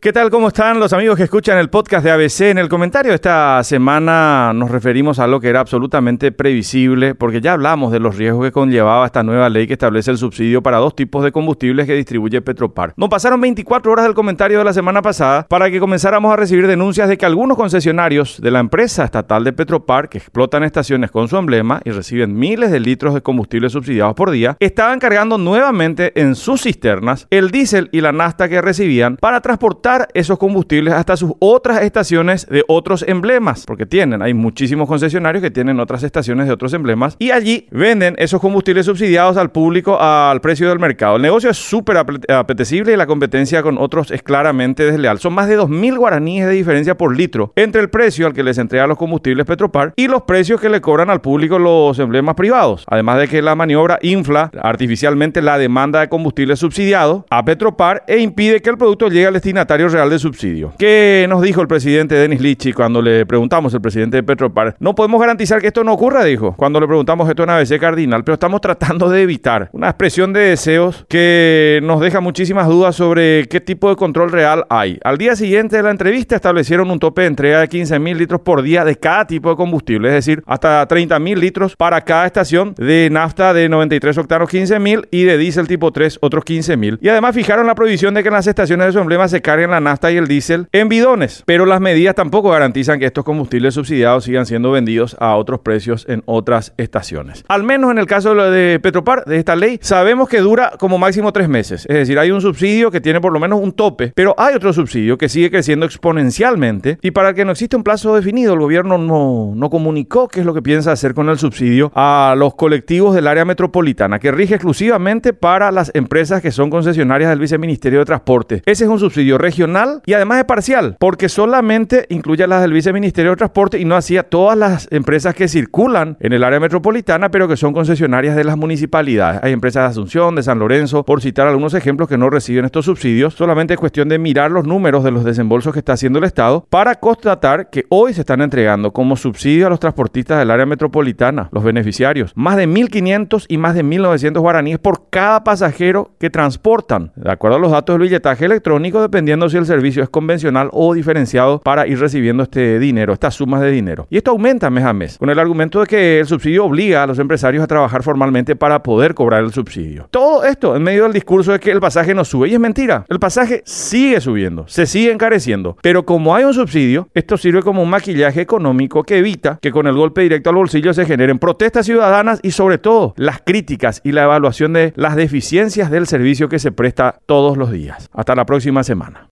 ¿Qué tal? ¿Cómo están los amigos que escuchan el podcast de ABC? En el comentario de esta semana nos referimos a lo que era absolutamente previsible, porque ya hablamos de los riesgos que conllevaba esta nueva ley que establece el subsidio para dos tipos de combustibles que distribuye Petropar. Nos pasaron 24 horas del comentario de la semana pasada para que comenzáramos a recibir denuncias de que algunos concesionarios de la empresa estatal de Petropar, que explotan estaciones con su emblema y reciben miles de litros de combustible subsidiados por día, estaban cargando nuevamente en sus cisternas el diésel y la nafta que recibían para transportar esos combustibles hasta sus otras estaciones de otros emblemas, porque tienen, hay muchísimos concesionarios que tienen otras estaciones de otros emblemas y allí venden esos combustibles subsidiados al público al precio del mercado. El negocio es súper apetecible y la competencia con otros es claramente desleal. Son más de 2.000 guaraníes de diferencia por litro entre el precio al que les entrega los combustibles Petropar y los precios que le cobran al público los emblemas privados. Además de que la maniobra infla artificialmente la demanda de combustible subsidiado a Petropar e impide que el producto llegue al destinatario real de subsidio. ¿Qué nos dijo el presidente Denis Lichi cuando le preguntamos al presidente de Petropar? No podemos garantizar que esto no ocurra, dijo, cuando le preguntamos esto en ABC Cardinal, pero estamos tratando de evitar una expresión de deseos que nos deja muchísimas dudas sobre qué tipo de control real hay. Al día siguiente de la entrevista establecieron un tope de entrega de 15 mil litros por día de cada tipo de combustible, es decir, hasta 30 mil litros para cada estación de nafta de 93 octanos 15 mil y de diésel tipo 3 otros 15 mil. Y además fijaron la prohibición de que en las estaciones de su emblema se carguen la nafta y el diésel en bidones, pero las medidas tampoco garantizan que estos combustibles subsidiados sigan siendo vendidos a otros precios en otras estaciones. Al menos en el caso de Petropar, de esta ley, sabemos que dura como máximo tres meses. Es decir, hay un subsidio que tiene por lo menos un tope, pero hay otro subsidio que sigue creciendo exponencialmente y para que no existe un plazo definido, el gobierno no, no comunicó qué es lo que piensa hacer con el subsidio a los colectivos del área metropolitana, que rige exclusivamente para las empresas que son concesionarias del Viceministerio de Transporte. Ese es un subsidio regional y además es parcial, porque solamente incluye las del Viceministerio de Transporte y no hacía todas las empresas que circulan en el área metropolitana, pero que son concesionarias de las municipalidades. Hay empresas de Asunción, de San Lorenzo, por citar algunos ejemplos que no reciben estos subsidios. Solamente es cuestión de mirar los números de los desembolsos que está haciendo el Estado para constatar que hoy se están entregando como subsidio a los transportistas del área metropolitana, los beneficiarios, más de 1.500 y más de 1.900 guaraníes por cada pasajero que transportan, de acuerdo a los datos del billetaje electrónico, si el servicio es convencional o diferenciado para ir recibiendo este dinero, estas sumas de dinero. Y esto aumenta mes a mes, con el argumento de que el subsidio obliga a los empresarios a trabajar formalmente para poder cobrar el subsidio. Todo esto en medio del discurso de que el pasaje no sube. Y es mentira, el pasaje sigue subiendo, se sigue encareciendo. Pero como hay un subsidio, esto sirve como un maquillaje económico que evita que con el golpe directo al bolsillo se generen protestas ciudadanas y sobre todo las críticas y la evaluación de las deficiencias del servicio que se presta todos los días. Hasta la próxima semana.